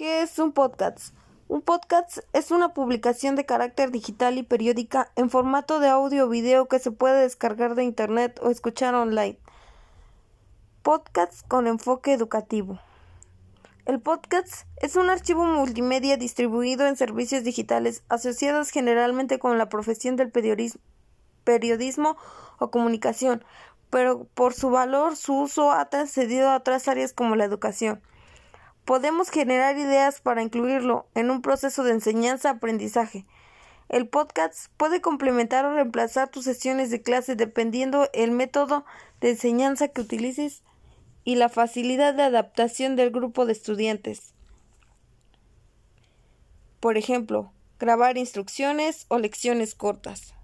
¿Qué es un podcast? Un podcast es una publicación de carácter digital y periódica en formato de audio o video que se puede descargar de internet o escuchar online. Podcast con enfoque educativo. El podcast es un archivo multimedia distribuido en servicios digitales asociados generalmente con la profesión del periodismo o comunicación, pero por su valor su uso ha trascendido a otras áreas como la educación. Podemos generar ideas para incluirlo en un proceso de enseñanza-aprendizaje. El podcast puede complementar o reemplazar tus sesiones de clase dependiendo el método de enseñanza que utilices y la facilidad de adaptación del grupo de estudiantes. Por ejemplo, grabar instrucciones o lecciones cortas.